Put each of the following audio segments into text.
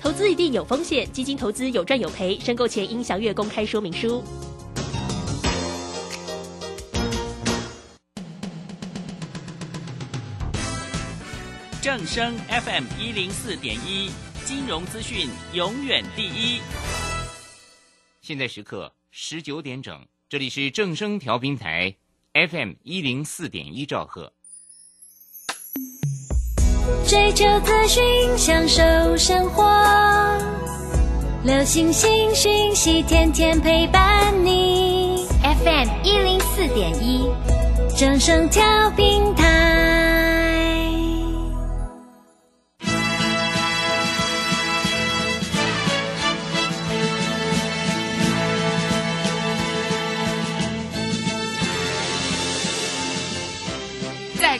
投资一定有风险，基金投资有赚有赔，申购前应详阅公开说明书。正声 FM 一零四点一，金融资讯永远第一。现在时刻十九点整，这里是正声调频台 FM 一零四点一兆赫。追求资讯，享受生活，流星星讯息，天天陪伴你。FM 一零四点一，掌声调频台。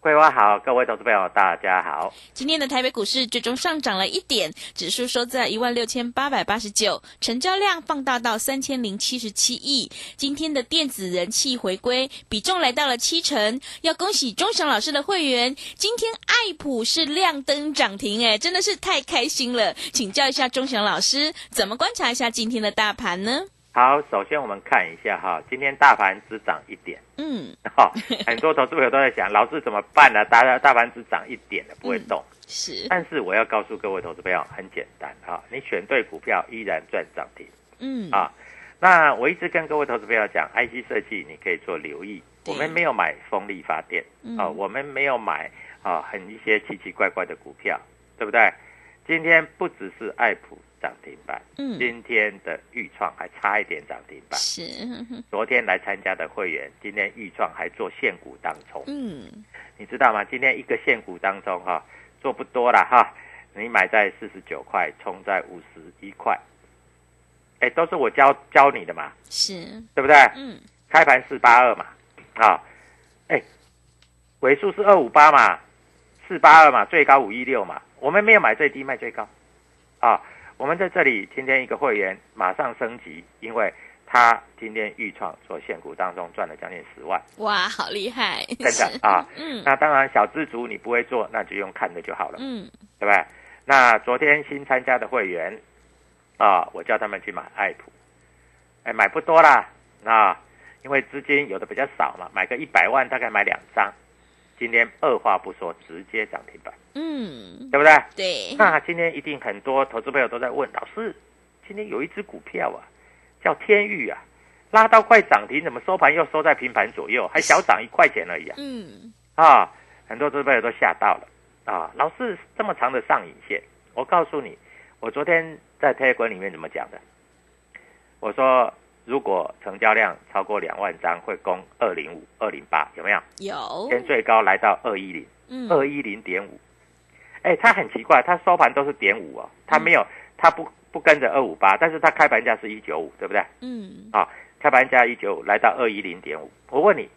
桂花好，各位投资朋友大家好。今天的台北股市最终上涨了一点，指数收在一万六千八百八十九，成交量放大到三千零七十七亿。今天的电子人气回归，比重来到了七成。要恭喜钟祥老师的会员，今天爱普是亮灯涨停，哎，真的是太开心了。请教一下钟祥老师，怎么观察一下今天的大盘呢？好，首先我们看一下哈，今天大盘只涨一点，嗯，哈，很多投资朋友都在想，老师怎么办呢、大大盘只涨一点了，不会动。是，但是我要告诉各位投资朋友，很简单哈，你选对股票依然赚涨停。嗯，啊。那我一直跟各位投资朋友讲，IC 设计你可以做留意，我们没有买风力发电嗯。啊，我们没有买啊很一些奇奇怪怪的股票，对不对？今天不只是爱普涨停板，嗯，今天的豫创还差一点涨停板。是，昨天来参加的会员，今天豫创还做现股当冲，嗯，你知道吗？今天一个现股当中哈，做不多了哈，你买在四十九块，冲在五十一块，哎，都是我教教你的嘛，是，对不对？嗯，开盘四八二嘛，啊，哎，尾数是二五八嘛，四八二嘛，最高五一六嘛，我们没有买最低卖最高，啊，我们在这里今天一个会员马上升级，因为他今天预创做现股当中赚了将近十万，哇，好厉害，真的 啊，嗯。那当然小资族你不会做，那就用看的就好了，嗯，对不对？那昨天新参加的会员啊，我叫他们去买爱普，哎，买不多啦，啊，因为资金有的比较少嘛，买个一百万大概买两张，今天二话不说直接涨停板，嗯，对不对？对，那今天一定很多投资朋友都在问老师，今天有一只股票啊，叫天域啊，拉到快涨停，怎么收盘又收在平盘左右，还小涨一块钱而已啊？嗯，啊，很多投资朋友都吓到了啊！老师这么长的上影线，我告诉你，我昨天在 Telegram 里面怎么讲的？我说如果成交量超过两万张，会攻二零五、二零八，有没有？有今，天最高来到二一零，嗯，二一零点五。哎，它很奇怪，它收盘都是点五哦，它没有，它不不跟着二五八，但是它开盘价是一九五，对不对？嗯，啊，开盘价一九五，来到二一零点五。我问你，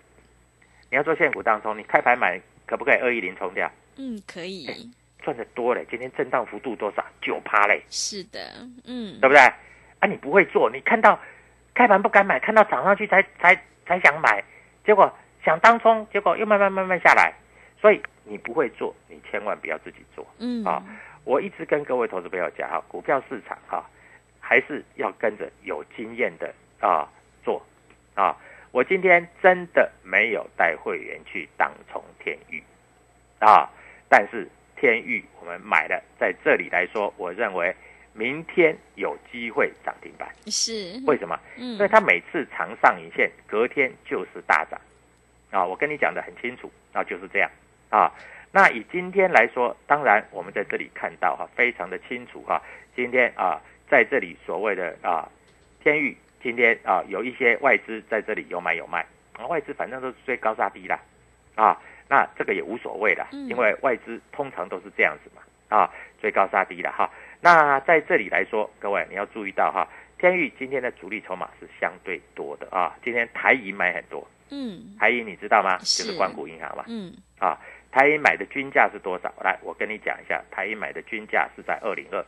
你要做现股当中，你开盘买可不可以二一零冲掉？嗯，可以，赚的多嘞，今天震荡幅度多少？九趴嘞，是的，嗯对，不对？啊，你不会做，你看到开盘不敢买，看到涨上去才才才想买，结果想当冲，结果又慢慢慢慢下来，所以你不会做，你千万不要自己做。嗯，啊我一直跟各位投资朋友讲哈，股票市场哈，还是要跟着有经验的啊做啊。我今天真的没有带会员去当冲天域啊，但是天域我们买了，在这里来说，我认为明天有机会涨停板。是，为什么？嗯因为它每次长上影线，隔天就是大涨啊！我跟你讲的很清楚，啊，就是这样啊。那以今天来说，当然我们在这里看到哈、非常的清楚哈、今天啊，在这里所谓的啊天域，今天啊有一些外资在这里有买有卖，啊外资反正都是追高杀低啦，啊，那这个也无所谓啦，嗯因为外资通常都是这样子嘛，啊，追高杀低了哈。那在这里来说，各位你要注意到哈，天宇今天的主力筹码是相对多的啊，今天台银买很多，嗯。台银你知道吗？是。就是关谷银行嘛，嗯。啊，台银买的均价是多少？来，我跟你讲一下，台银买的均价是在二零二，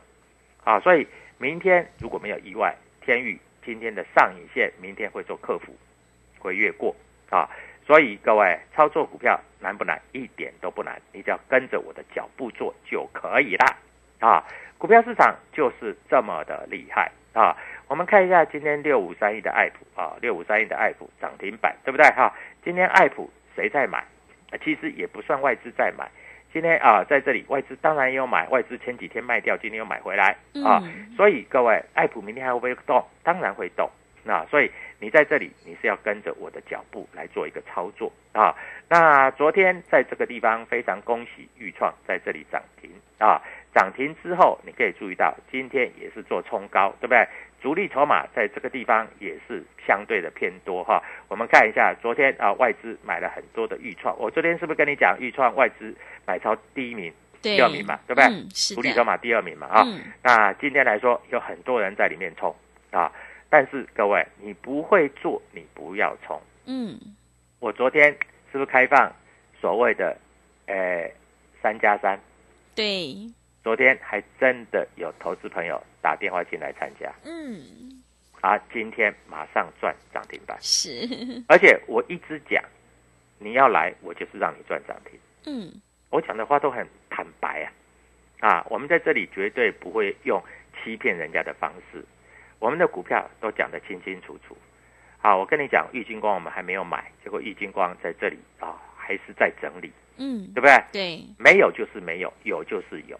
啊，所以明天如果没有意外，天宇今天的上影线明天会做克服，会越过。啊，所以各位操作股票难不难？一点都不难，你只要跟着我的脚步做就可以啦，啊，股票市场就是这么的厉害啊。我们看一下今天六五三一的爱普啊，六五三一的爱普涨停板，对不对哈？今天爱普谁在买？啊其实也不算外资在买。今天啊，在这里外资当然也有买，外资前几天卖掉，今天又买回来啊。嗯所以各位，爱普明天还会不会动？当然会动。那所以你在这里，你是要跟着我的脚步来做一个操作啊。那昨天在这个地方非常恭喜豫创在这里涨停啊，涨停之后你可以注意到今天也是做冲高，对不对？主力筹码在这个地方也是相对的偏多哈。我们看一下昨天啊，外资买了很多的豫创，我昨天是不是跟你讲豫创外资买超第一名、第二名嘛，对不对？嗯是主力筹码第二名嘛啊。嗯那今天来说，有很多人在里面冲啊，但是各位，你不会做，你不要冲。嗯我昨天是不是开放所谓的，呃，三加三？对昨天还真的有投资朋友打电话进来参加，嗯。啊，今天马上赚涨停板，是。而且我一直讲，你要来，我就是让你赚涨停。嗯。我讲的话都很坦白啊，啊，我们在这里绝对不会用欺骗人家的方式，我们的股票都讲得清清楚楚。好，我跟你讲，玉金光我们还没有买，结果玉金光在这里啊，还是在整理，嗯。对不对？对。没有就是没有，有就是有，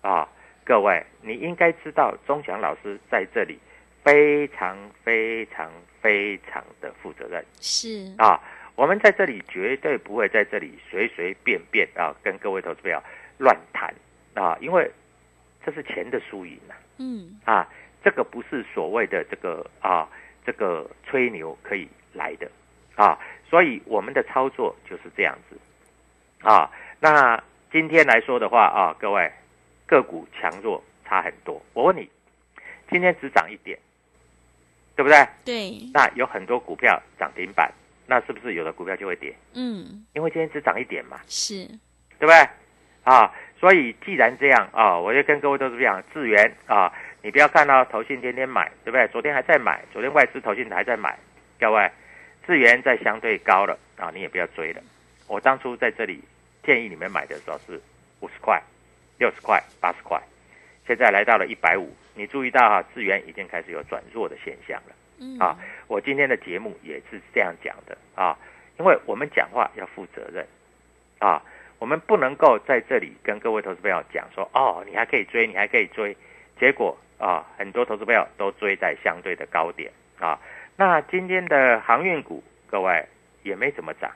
啊，各位，你应该知道钟祥老师在这里非常非常非常的负责任。是。啊，我们在这里绝对不会在这里随随便便啊跟各位投资朋友乱谈。啊，因为这是钱的输赢呐嗯。啊，这个不是所谓的这个啊这个吹牛可以来的。啊，所以我们的操作就是这样子。啊。那今天来说的话啊，各位个股强弱差很多，我问你，今天只涨一点，对不对？对那有很多股票涨停板，那是不是有的股票就会跌？嗯因为今天只涨一点嘛，是对不对？啊，所以既然这样啊，我就跟各位都是这样，智源啊，你不要看到投信天天买，对不对？昨天还在买，昨天外资投信还在买，各位，智源在相对高了啊，你也不要追了。我当初在这里建议你们买的时候是五十块、六十块、八十块，现在来到了一百五，你注意到哈、资源已经开始有转弱的现象了。嗯啊，我今天的节目也是这样讲的啊，因为我们讲话要负责任啊，我们不能够在这里跟各位投资朋友讲说，哦，你还可以追，你还可以追，结果啊，很多投资朋友都追在相对的高点啊。那今天的航运股，各位也没怎么涨。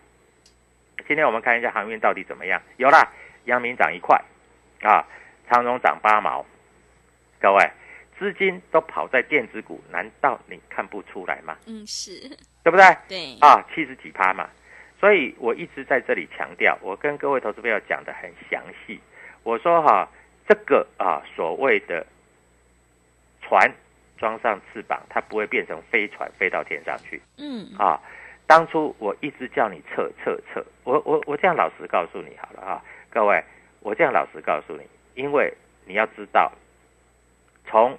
今天我们看一下航运到底怎么样？有啦，阳明涨一块啊，长荣涨八毛，各位。资金都跑在电子股，难道你看不出来吗？嗯是对不对？对啊，七十几趴嘛。所以我一直在这里强调，我跟各位投资朋友讲的很详细。我说哈，这个啊所谓的船装上翅膀，它不会变成飞船飞到天上去嗯啊。当初我一直叫你撤撤撤，我我我这样老实告诉你好了啊，各位，我这样老实告诉你，因为你要知道，从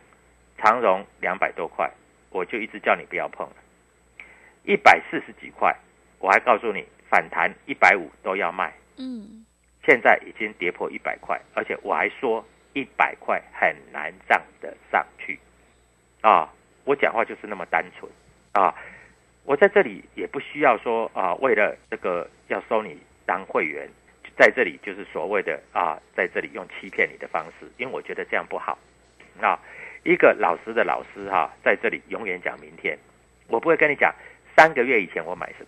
长荣两百多块，我就一直叫你不要碰了。一百四十几块，我还告诉你反弹一百五都要卖。嗯现在已经跌破一百块，而且我还说一百块很难涨得上去啊，我讲话就是那么单纯啊。我在这里也不需要说啊，为了这个要收你当会员，在这里就是所谓的啊，在这里用欺骗你的方式，因为我觉得这样不好啊。一个老师的老师哈、在这里永远讲明天，我不会跟你讲三个月以前我买什么。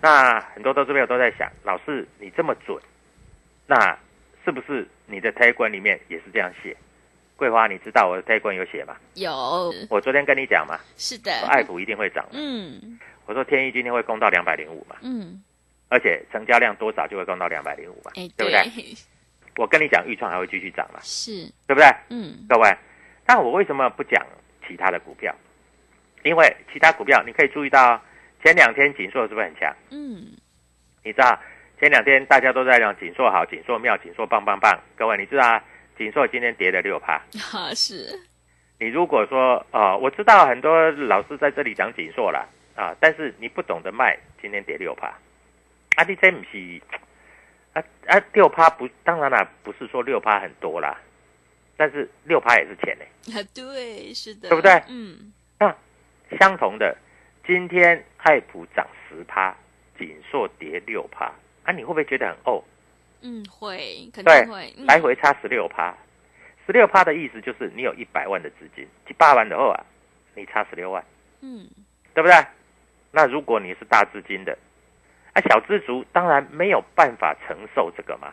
那很多投资朋友都在想，老师你这么准，那是不是你的 t 管里面也是这样写？桂花，你知道我的 t 管有写吗？有，我昨天跟你讲嘛，是的，说爱普一定会涨，嗯我说天一今天会攻到两百零五嘛，嗯，而且成交量多少就会攻到两百零五嘛，哎，对不对？我跟你讲，预创还会继续涨嘛，是，对不对？嗯各位，但我为什么不讲其他的股票？因为其他股票你可以注意到，前两天锦硕是不是很强？嗯，你知道前两天大家都在讲锦硕好，锦硕妙，锦硕棒棒棒。各位，你知道锦硕今天跌了六趴。啊是，你如果说呃，我知道很多老师在这里讲锦硕了啊，但是你不懂得卖，今天跌六趴。啊，你这不是啊啊六趴不，当然啦，不是说六趴很多啦，但是六趴也是钱呢。啊对，是的，对不对嗯，那相同的，今天爱普涨十趴，锦硕跌六趴，啊，你会不会觉得很哦？嗯会，肯对定会，嗯来回差十六趴，十六趴的意思就是你有一百万的资金，几百万的后啊，你差十六万，嗯对不对？那如果你是大资金的，啊，小资族当然没有办法承受这个嘛，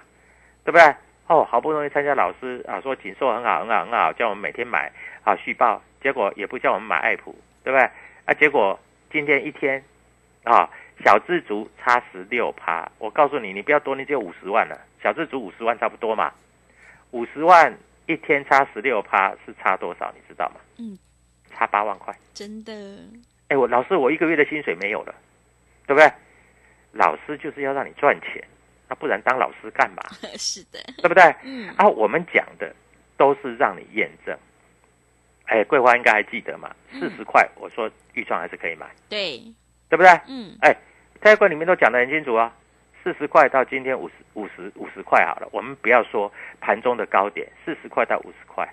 对不对？哦，好不容易参加老师啊，说锦硕很好很好很好，叫我们每天买啊续报，结果也不叫我们买爱普，对不对？啊，结果今天一天啊，小资族差十六趴，我告诉你，你不要多，你只有五十万了，小资族五十万差不多嘛，五十万一天差十六趴是差多少？你知道吗？嗯，差八万块。真的，哎，我老师，我一个月的薪水没有了，对不对？老师就是要让你赚钱，那不然当老师干嘛？是的，对不对？嗯。啊，我们讲的都是让你验证。哎，桂花应该还记得嘛？四十块，我说预算还是可以买，对，对不对？嗯。哎，泰冠里面都讲得很清楚啊，四十块到今天五十五十五十块好了，我们不要说盘中的高点，四十块到五十块，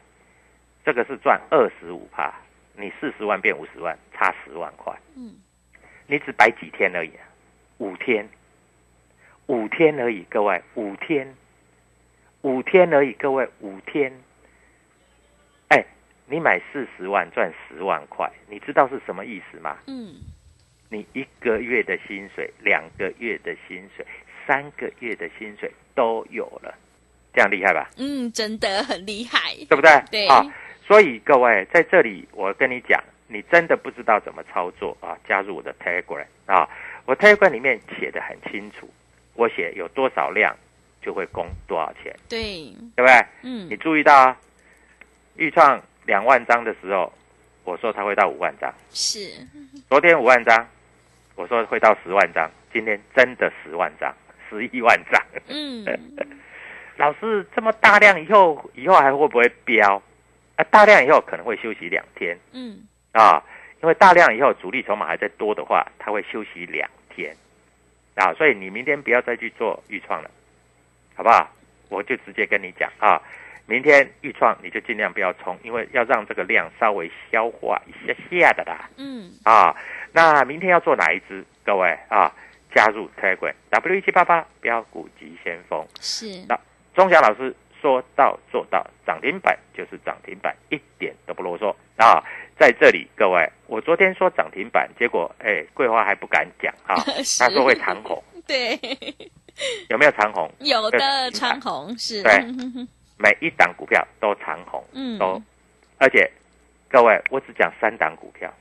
这个是赚二十五趴，你四十万变五十万，差十万块，嗯，你只摆几天而已、啊，五天，五天而已，各位，五天，五天而已，各位，五天。哎，你买四十万赚十万块，你知道是什么意思吗？嗯你一个月的薪水、两个月的薪水、三个月的薪水都有了，这样厉害吧？嗯，真的很厉害，对不对？对啊，所以各位在这里，我跟你讲，你真的不知道怎么操作啊，加入我的 Telegram 啊，我 Telegram 里面写的很清楚，我写有多少量就会供多少钱，对，对不对？嗯你注意到啊，预创两万张的时候，我说它会到五万张，是，昨天五万张，我说会到十万张，今天真的十万张，十一万张。嗯 老师这么大量以后，以后还会不会飙？啊，大量以后可能会休息两天嗯啊，因为大量以后主力筹码还在多的话，它会休息两天啊，所以你明天不要再去做预创了，好不好？我就直接跟你讲啊，明天预创你就尽量不要冲，因为要让这个量稍微消化一下下的啦。嗯啊，那明天要做哪一支？各位啊，加入 Telegram W 一七八八标股急先锋。是那，钟祥老师说到做到，涨停板就是涨停板，一点都不啰嗦。啊！在这里，各位，我昨天说涨停板，结果哎，桂花还不敢讲啊，他说会长红，对，有没有长红？有的对长虹是，对。嗯 每一档股票都长红，嗯。都，而且各位，我只讲三档股票，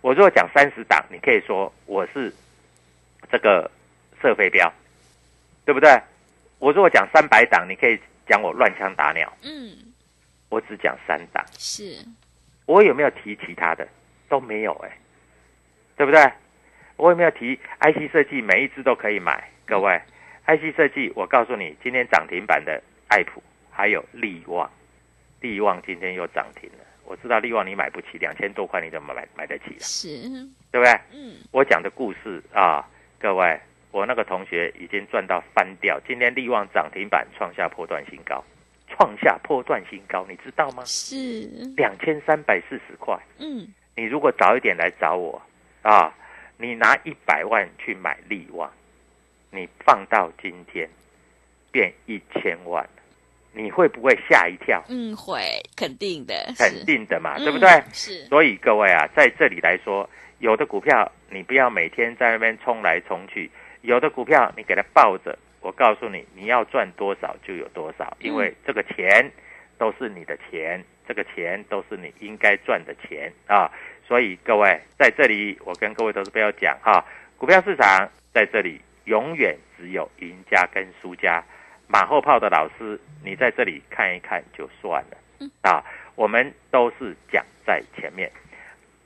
我如果讲三十档，你可以说我是这个射飞镖，对不对？我如果讲三百档，你可以讲我乱枪打鸟。嗯我只讲三档，是，我有没有提其他的？都没有哎、对不对？我有没有提 IC 设计每一只都可以买？各位，IC 设计，我告诉你，今天涨停板的爱普还有利旺，利旺今天又涨停了。我知道利旺你买不起，两千多块你怎么买买得起啊？是，对不对？嗯我讲的故事啊，各位，我那个同学已经赚到翻掉。今天利旺涨停板创下波段新高，创下波段新高，你知道吗？是，两千三百四十块。嗯，你如果早一点来找我啊，你拿一百万去买利旺，你放到今天变一千万，你会不会吓一跳？嗯，会，肯定的，肯，定的嘛，嗯对不对？是，所以各位啊，在这里来说，有的股票你不要每天在那边冲来冲去，有的股票你给它抱着，我告诉你，你要赚多少就有多少，因为这个钱都是你的钱，这个钱都是你应该赚的钱啊。所以各位在这里，我跟各位投资朋友讲哈、股票市场在这里永远只有赢家跟输家。马后炮的老师，你在这里看一看就算了啊。我们都是讲在前面。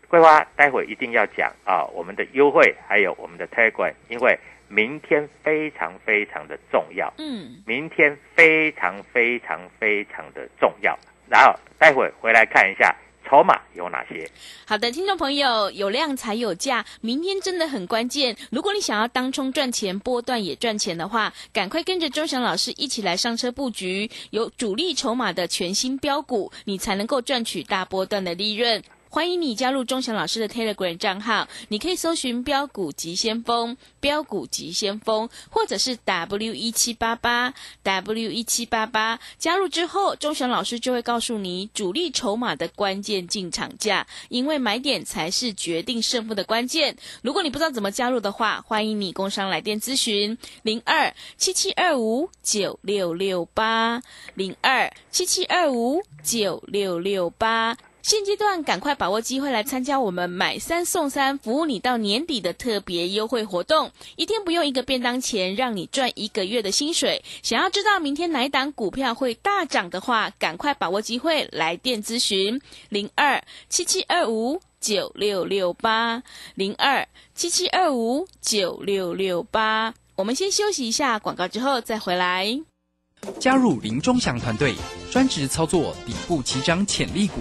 桂花待会一定要讲啊，我们的优惠还有我们的 Telegram，因为明天非常非常的重要，嗯，明天非常非常非常的重要。然后待会回来看一下筹码有哪些。好的，听众朋友，有量才有价，明天真的很关键。如果你想要当冲赚钱，波段也赚钱的话，赶快跟着周翔老师一起来上车布局有主力筹码的全新标股，你才能够赚取大波段的利润。欢迎你加入钟祥老师的 Telegram 账号，你可以搜寻“标股急先锋”、“标股急先锋”，或者是 W 一七八八 W 一七八八。加入之后，钟祥老师就会告诉你主力筹码的关键进场价，因为买点才是决定胜负的关键。如果你不知道怎么加入的话，欢迎你工商来电咨询零二七七二五九六六八零二七七二五九六六八。现阶段赶快把握机会来参加我们买三送三，服务你到年底的特别优惠活动，一天不用一个便当钱，让你赚一个月的薪水。想要知道明天哪一档股票会大涨的话，赶快把握机会来电咨询零二七七二五九六六八零二七七二五九六六八。我们先休息一下广告，之后再回来。加入林中祥团队，专职操作底部起涨潜力股，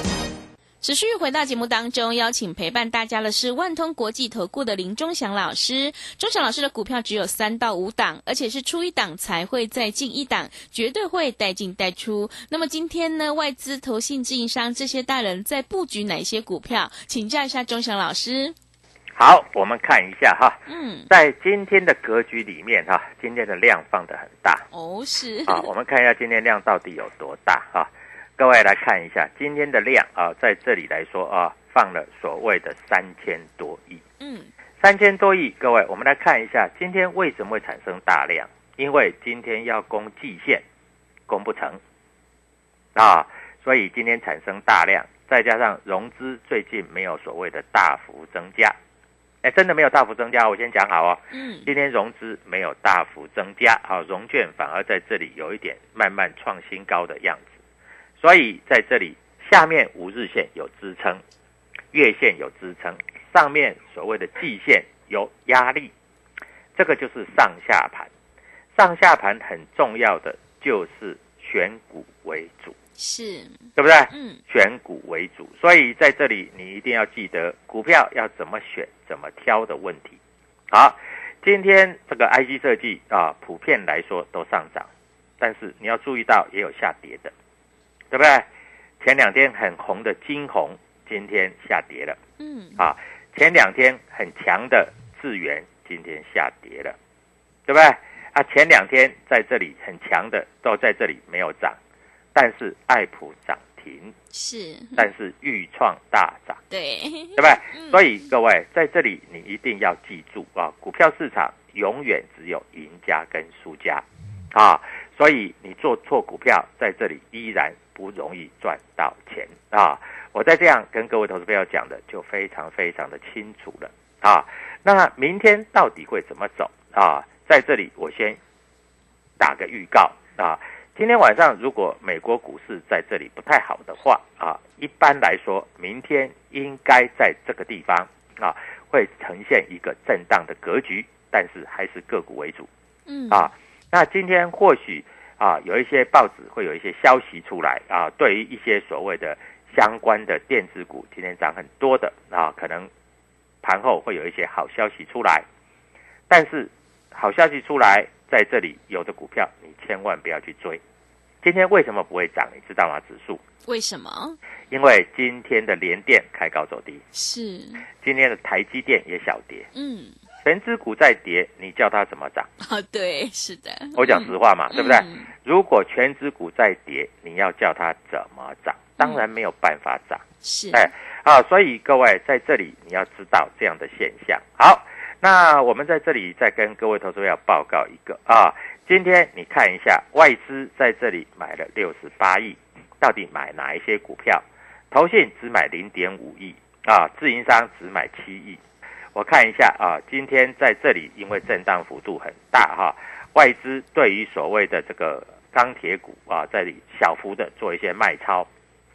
持续回到节目当中，邀请陪伴大家的是万通国际投顾的林忠祥老师。忠祥老师的股票只有三到五档，而且是出一档才会再进一档，绝对会带进带出。那么今天呢，外资、投信、自营商这些大人在布局哪一些股票？请教一下忠祥老师。好，我们看一下哈，嗯，在今天的格局里面哈，今天的量放的很大哦，是，好，我们看一下今天量到底有多大啊？各位来看一下今天的量啊，在这里来说啊，放了所谓的三千多亿，嗯，三千多亿。各位，我们来看一下今天为什么会产生大量？因为今天要攻季线，攻不成啊，所以今天产生大量，再加上融资最近没有所谓的大幅增加，哎，真的没有大幅增加，我先讲好哦。嗯，今天融资没有大幅增加，好，融券反而在这里有一点慢慢创新高的样子，所以在这里下面五日线有支撑，月线有支撑，上面所谓的季线有压力，这个就是上下盘。上下盘很重要的就是选股为主，是，对不对？嗯，选股为主，所以在这里你一定要记得股票要怎么选、怎么挑的问题。好，今天这个 IC 设计啊，普遍来说都上涨，但是你要注意到也有下跌的，对不对？前两天很红的金红，今天下跌了嗯，啊。前两天很强的智源，今天下跌了，对不对？啊，前两天在这里很强的都在这里没有涨，但是爱普涨停，是，但是豫创大涨，对，对不对？嗯所以各位在这里你一定要记住啊，股票市场永远只有赢家跟输家啊，所以你做错股票，在这里依然不容易赚到钱啊。我再这样跟各位投资朋友讲的就非常非常的清楚了啊。那明天到底会怎么走啊？在这里我先打个预告啊，今天晚上如果美国股市在这里不太好的话啊，一般来说，明天应该在这个地方啊，会呈现一个震荡的格局，但是还是个股为主。嗯啊，那今天或许啊，有一些报纸会有一些消息出来啊，对于一些所谓的相关的电子股，今天涨很多的啊，可能盘后会有一些好消息出来，但是好消息出来，在这里有的股票你千万不要去追。今天为什么不会涨？你知道吗？指数，为什么？因为今天的联电开高走低，是，今天的台积电也小跌，嗯，全指股在跌，你叫它怎么涨？啊，对，是的，我讲实话嘛，对不对？嗯如果全指股在跌，你要叫它怎么涨？当然没有办法涨。是，哎啊，所以各位在这里你要知道这样的现象。好，那我们在这里再跟各位投资者要报告一个啊，今天你看一下外资在这里买了六十八亿，到底买哪一些股票？投信只买零点五亿啊，自营商只买七亿。我看一下啊，今天在这里因为震荡幅度很大哈、外资对于所谓的这个钢铁股啊，这里小幅的做一些卖超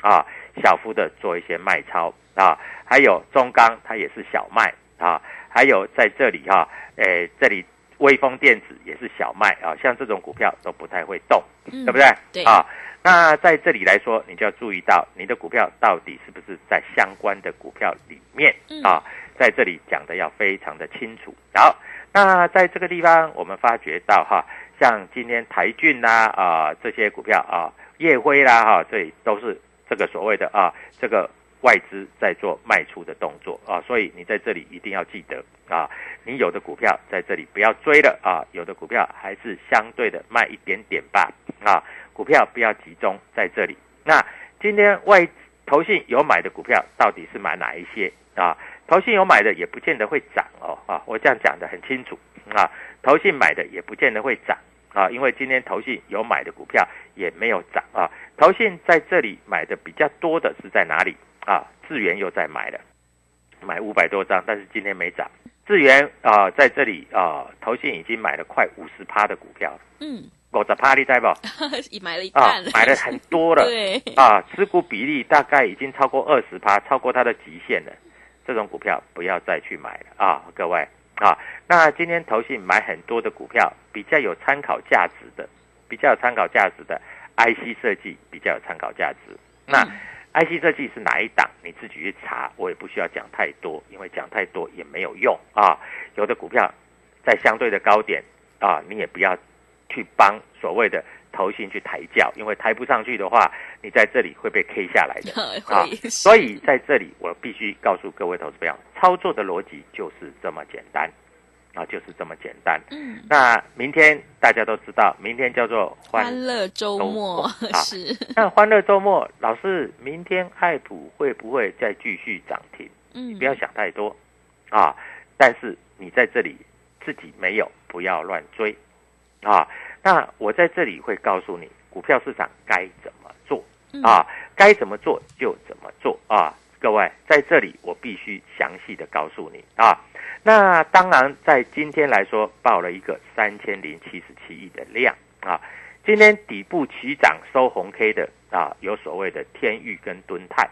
啊，小幅的做一些卖超啊，还有中钢它也是小卖啊，还有在这里哈、诶，这里微风电子也是小卖啊，像这种股票都不太会动，嗯对不对？对啊，那在这里来说，你就要注意到你的股票到底是不是在相关的股票里面嗯啊，在这里讲的要非常的清楚。好，那在这个地方，我们发觉到哈，像今天台骏啦啊这些股票啊，夜辉啦哈，这里都是这个所谓的啊这个外资在做卖出的动作啊，所以你在这里一定要记得啊，你有的股票在这里不要追了啊，有的股票还是相对的卖一点点吧啊，股票不要集中在这里。那今天外投信有买的股票到底是买哪一些啊？投信有买的也不见得会涨哦啊，我这样讲的很清楚啊，投信买的也不见得会涨啊，因为今天投信有买的股票也没有涨啊，投信在这里买的比较多的是在哪里啊？智源又在买了，买五百多张，但是今天没涨。智源啊，在这里啊，投信已经买了快五十趴的股票了，嗯，五十趴你在不？已买了一啊半了，，买了很多了。对，啊，持股比例大概已经超过二十趴，超过它的极限了。这种股票不要再去买了啊，各位啊。那今天投信买很多的股票，比较有参考价值的，比较有参考价值的 IC 设计比较有参考价值。那嗯 IC 设计是哪一档？你自己去查，我也不需要讲太多，因为讲太多也没有用啊。有的股票在相对的高点啊，你也不要去帮所谓的投信去抬轿，因为抬不上去的话，你在这里会被 K 下来的 啊所以在这里，我必须告诉各位投资朋友，操作的逻辑就是这么简单啊，就是这么简单。嗯，那明天大家都知道，明天叫做欢欢乐周末末啊是，那欢乐周末，老师，明天爱普会不会再继续涨停？嗯，不要想太多啊！但是你在这里自己没有，不要乱追啊！那我在这里会告诉你，股票市场该怎么做嗯啊？该怎么做就怎么做啊！各位，在这里我必须详细的告诉你啊。那当然，在今天来说，报了一个三千零七十七亿的量啊。今天底部起涨收红 K 的啊，有所谓的天域跟敦泰，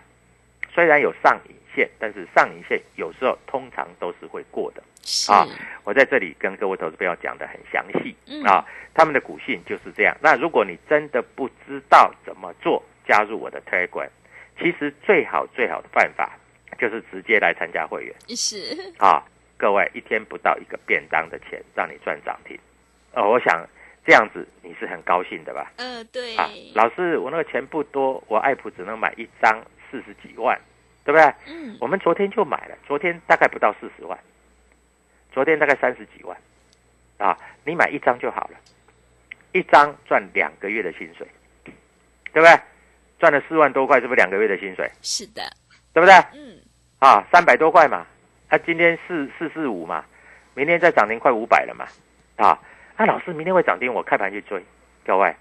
虽然有上影线，但是上影线有时候通常都是会过的。是啊我在这里跟各位投资朋友讲的很详细嗯啊，他们的股性就是这样。那如果你真的不知道怎么做，加入我的 Telegram，其实最好最好的办法就是直接来参加会员是，啊。各位一天不到一个便当的钱，让你赚涨停，呃，我想这样子你是很高兴的吧？呃，对，啊，老师，我那个钱不多，我爱普只能买一张四十几万，对不对？嗯，我们昨天就买了，昨天大概不到四十万，昨天大概三十几万，啊，你买一张就好了，一张赚两个月的薪水，对不对？赚了四万多块，是不是两个月的薪水？是的，对不对？嗯，啊，三百多块嘛，啊，今天四四四五嘛，明天再涨停快五百了嘛，啊，啊，老师明天会涨停，我开盘去追，各位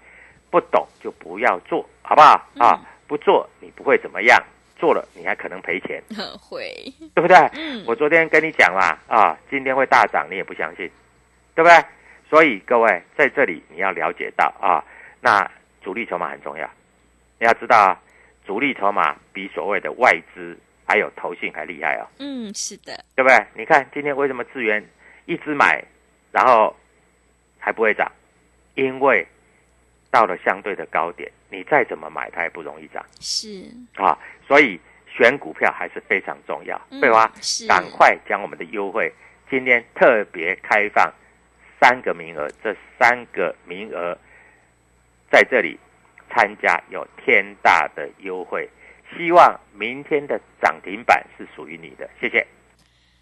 不懂就不要做，好不好？啊，不做你不会怎么样，做了你还可能赔钱，会，对不对？嗯，我昨天跟你讲啦，啊，今天会大涨，你也不相信，对不对？所以各位在这里你要了解到啊，那主力筹码很重要。你要知道啊，主力筹码比所谓的外资还有投信还厉害哦，嗯，是的，对不对？你看今天为什么资源一直买，然后还不会涨？因为到了相对的高点，你再怎么买它也不容易涨是，啊。所以选股票还是非常重要。嗯对吧？是赶快将我们的优惠，今天特别开放三个名额，这三个名额在这里参加有天大的优惠，希望明天的涨停板是属于你的，谢谢。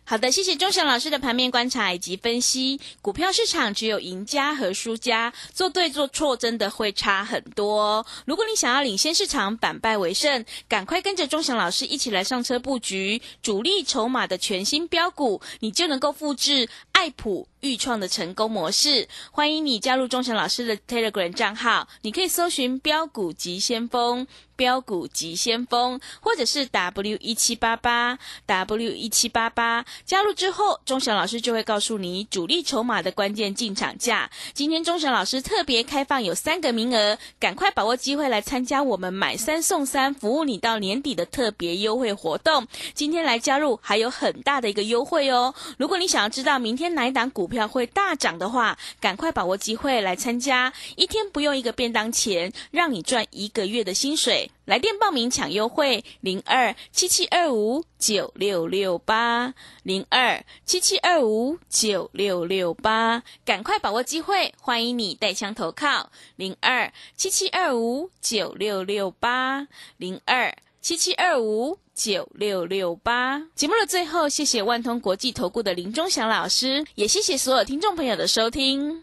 好的，谢谢钟祥老师的盘面观察以及分析。股票市场只有赢家和输家，做对做错真的会差很多。如果你想要领先市场，反败为胜，赶快跟着钟祥老师一起来上车布局主力筹码的全新标股，你就能够复制爱普。豫创的成功模式，欢迎你加入钟祥老师的 Telegram 账号，你可以搜寻“标股急先锋”、“标股急先锋”，或者是 W 一七八八 W 一七八八。加入之后，钟祥老师就会告诉你主力筹码的关键进场价。今天钟祥老师特别开放有三个名额，赶快把握机会来参加我们买三送三，服务你到年底的特别优惠活动。今天来加入还有很大的一个优惠哦。如果你想要知道明天哪一档股票会大涨的话，赶快把握机会来参加，一天不用一个便当钱，让你赚一个月的薪水。来电报名抢优惠，零二七七二五九六六八，零二七七二五九六六八，赶快把握机会，欢迎你带枪投靠，零二七七二五九六六八，零二七七二五九六六八。节目的最后，谢谢万通国际投顾的林忠祥老师，也谢谢所有听众朋友的收听。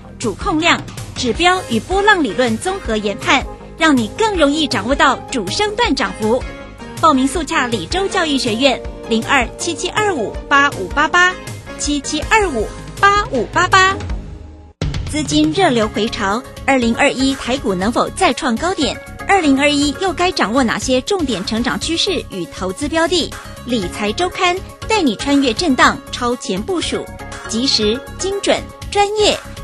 主控量、指标与波浪理论综合研判，让你更容易掌握到主升段涨幅。报名速洽李州教育学院零二七七二五八五八八七七二五八五八八。资金热流回潮，二零二一台股能否再创高点？二零二一又该掌握哪些重点成长趋势与投资标的？理财周刊带你穿越震荡，超前部署，及时、精准、专业，